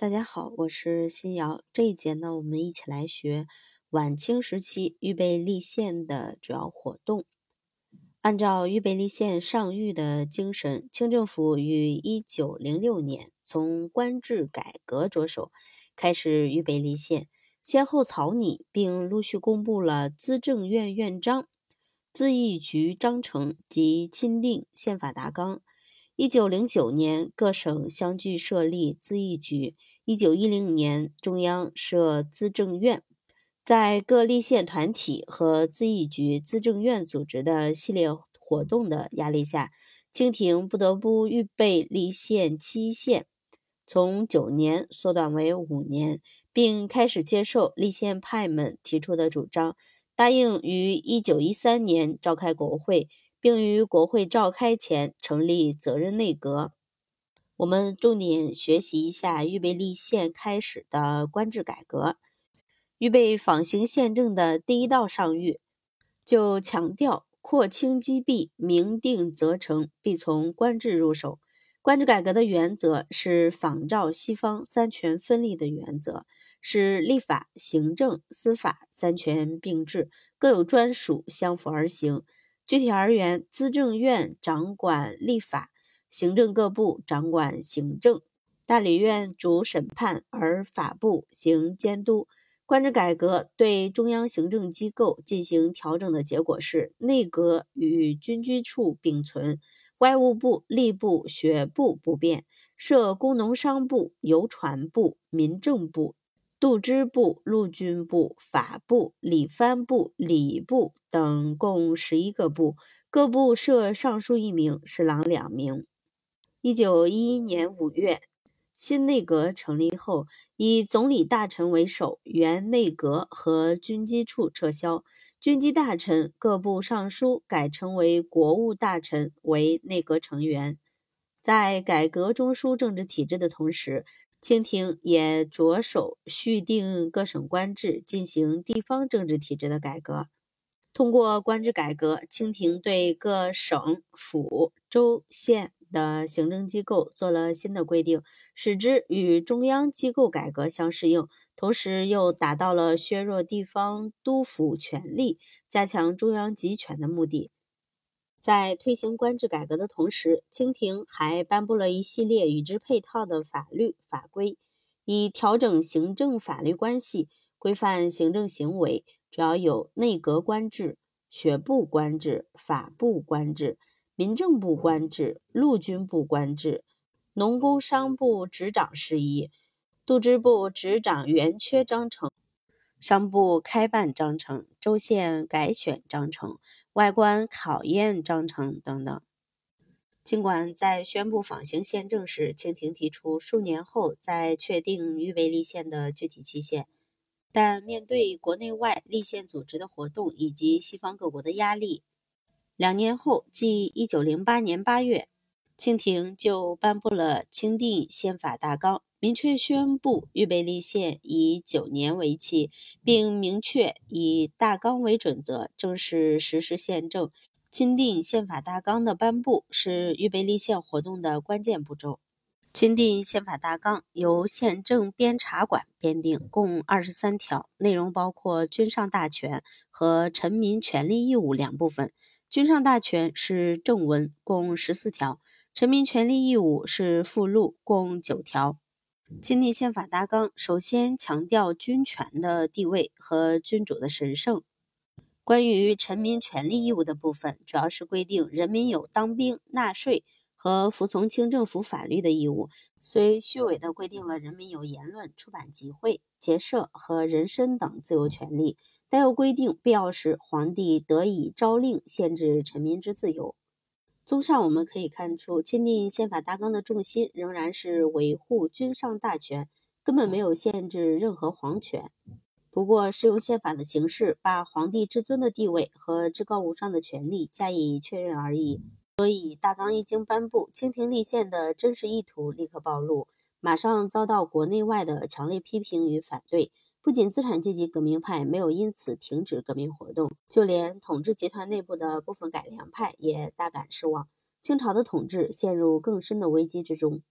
大家好，我是新瑶。这一节呢，我们一起来学晚清时期预备立宪的主要活动。按照预备立宪上谕的精神，清政府于一九零六年从官制改革着手，开始预备立宪，先后草拟并陆续公布了资政院院章、资议局章程及钦定宪法大纲。一九零九年，各省相继设立资议局；一九一零年，中央设资政院。在各立宪团体和资议局、资政院组织的系列活动的压力下，清廷不得不预备立宪期限从九年缩短为五年，并开始接受立宪派们提出的主张，答应于一九一三年召开国会。并于国会召开前成立责任内阁。我们重点学习一下预备立宪开始的官制改革。预备仿行宪政的第一道上谕就强调扩清积弊、明定责成，必从官制入手。官制改革的原则是仿照西方三权分立的原则，使立法、行政、司法三权并治，各有专属，相辅而行。具体而言，资政院掌管立法，行政各部掌管行政，大理院主审判，而法部行监督。官制改革对中央行政机构进行调整的结果是，内阁与军机处并存，外务部、吏部、学部不变，设工农商部、邮传部、民政部。度支部、陆军部、法部、礼藩部、礼部等共十一个部，各部设尚书一名，侍郎两名。一九一一年五月，新内阁成立后，以总理大臣为首，原内阁和军机处撤销，军机大臣、各部尚书改称为国务大臣，为内阁成员。在改革中枢政治体制的同时，清廷也着手续订各省官制，进行地方政治体制的改革。通过官制改革，清廷对各省、府、州、县的行政机构做了新的规定，使之与中央机构改革相适应，同时又达到了削弱地方督抚权力、加强中央集权的目的。在推行官制改革的同时，清廷还颁布了一系列与之配套的法律法规，以调整行政法律关系、规范行政行为，主要有内阁官制、学部官制、法部官制、民政部官制、陆军部官制、农工商部执掌事宜、度支部执掌圆缺章程。商部开办章程、州县改选章程、外观考验章程等等。尽管在宣布仿行宪政时，清廷提出数年后再确定预备立宪的具体期限，但面对国内外立宪组织的活动以及西方各国的压力，两年后，即一九零八年八月，清廷就颁布了《钦定宪法大纲》。明确宣布预备立宪以九年为期，并明确以大纲为准则，正式实施宪政。钦定宪法大纲的颁布是预备立宪活动的关键步骤。钦定宪法大纲由宪政编查馆编定，共二十三条，内容包括君上大权和臣民权利义务两部分。君上大权是正文，共十四条；臣民权利义务是附录，共九条。钦定宪法大纲首先强调君权的地位和君主的神圣。关于臣民权利义务的部分，主要是规定人民有当兵、纳税和服从清政府法律的义务，虽虚伪的规定了人民有言论、出版集会、结社和人身等自由权利，但又规定必要时皇帝得以诏令限制臣民之自由。综上，我们可以看出，签订宪法大纲的重心仍然是维护君上大权，根本没有限制任何皇权。不过，适用宪法的形式把皇帝至尊的地位和至高无上的权力加以确认而已。所以，大纲一经颁布，清廷立宪的真实意图立刻暴露，马上遭到国内外的强烈批评与反对。不仅资产阶级革命派没有因此停止革命活动，就连统治集团内部的部分改良派也大感失望。清朝的统治陷入更深的危机之中。